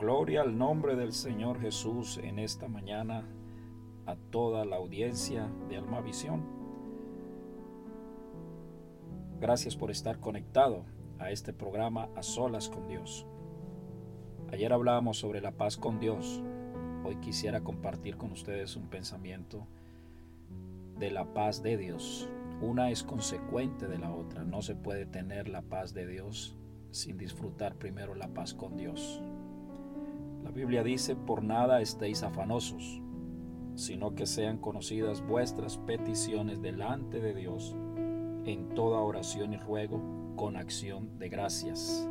Gloria al nombre del Señor Jesús en esta mañana a toda la audiencia de Alma Visión. Gracias por estar conectado a este programa A Solas con Dios. Ayer hablábamos sobre la paz con Dios. Hoy quisiera compartir con ustedes un pensamiento de la paz de Dios. Una es consecuente de la otra. No se puede tener la paz de Dios sin disfrutar primero la paz con Dios. La Biblia dice, por nada estéis afanosos, sino que sean conocidas vuestras peticiones delante de Dios en toda oración y ruego con acción de gracias.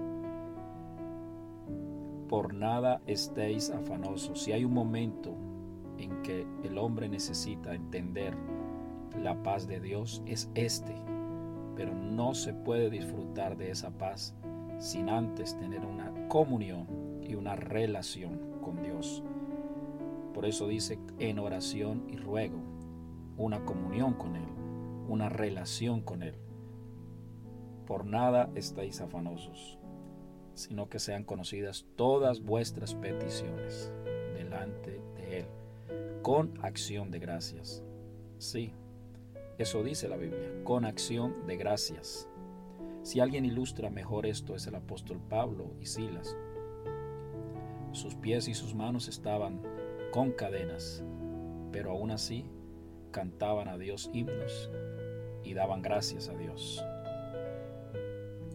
Por nada estéis afanosos. Si hay un momento en que el hombre necesita entender la paz de Dios, es este. Pero no se puede disfrutar de esa paz sin antes tener una comunión y una relación con Dios. Por eso dice en oración y ruego, una comunión con Él, una relación con Él. Por nada estáis afanosos, sino que sean conocidas todas vuestras peticiones delante de Él, con acción de gracias. Sí, eso dice la Biblia, con acción de gracias. Si alguien ilustra mejor esto es el apóstol Pablo y Silas. Sus pies y sus manos estaban con cadenas, pero aún así cantaban a Dios himnos y daban gracias a Dios.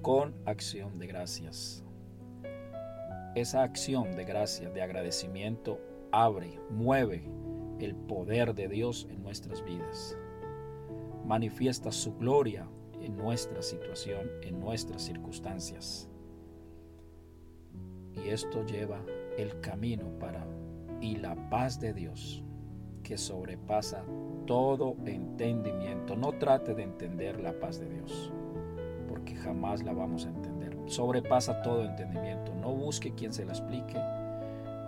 Con acción de gracias. Esa acción de gracias, de agradecimiento, abre, mueve el poder de Dios en nuestras vidas. Manifiesta su gloria en nuestra situación, en nuestras circunstancias. Y esto lleva el camino para y la paz de Dios que sobrepasa todo entendimiento. No trate de entender la paz de Dios, porque jamás la vamos a entender. Sobrepasa todo entendimiento. No busque quien se la explique.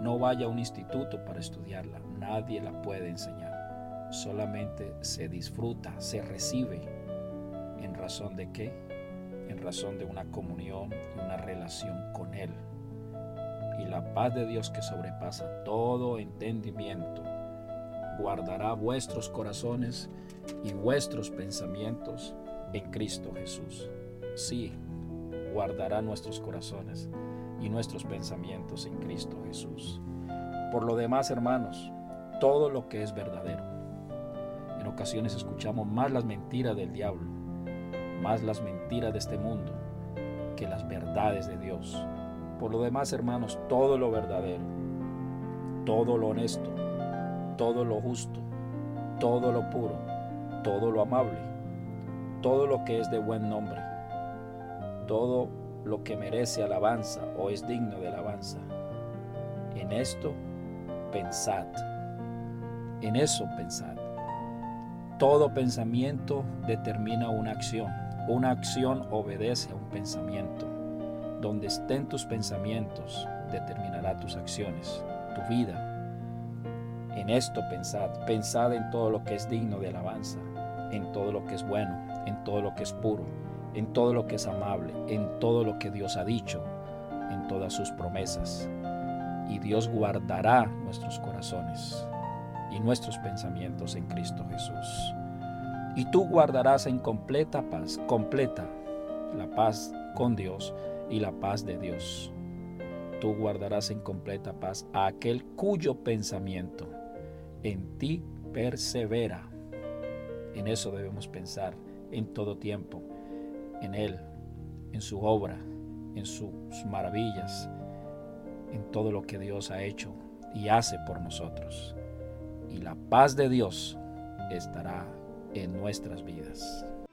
No vaya a un instituto para estudiarla. Nadie la puede enseñar. Solamente se disfruta, se recibe ¿En razón de qué? En razón de una comunión y una relación con Él. Y la paz de Dios que sobrepasa todo entendimiento guardará vuestros corazones y vuestros pensamientos en Cristo Jesús. Sí, guardará nuestros corazones y nuestros pensamientos en Cristo Jesús. Por lo demás, hermanos, todo lo que es verdadero. En ocasiones escuchamos más las mentiras del diablo más las mentiras de este mundo que las verdades de Dios. Por lo demás, hermanos, todo lo verdadero, todo lo honesto, todo lo justo, todo lo puro, todo lo amable, todo lo que es de buen nombre, todo lo que merece alabanza o es digno de alabanza. En esto pensad, en eso pensad. Todo pensamiento determina una acción una acción obedece a un pensamiento. Donde estén tus pensamientos, determinará tus acciones, tu vida. En esto pensad, pensad en todo lo que es digno de alabanza, en todo lo que es bueno, en todo lo que es puro, en todo lo que es amable, en todo lo que Dios ha dicho, en todas sus promesas. Y Dios guardará nuestros corazones y nuestros pensamientos en Cristo Jesús y tú guardarás en completa paz, completa la paz con Dios y la paz de Dios. Tú guardarás en completa paz a aquel cuyo pensamiento en ti persevera. En eso debemos pensar en todo tiempo, en Él, en su obra, en sus maravillas, en todo lo que Dios ha hecho y hace por nosotros. Y la paz de Dios estará en nuestras vidas.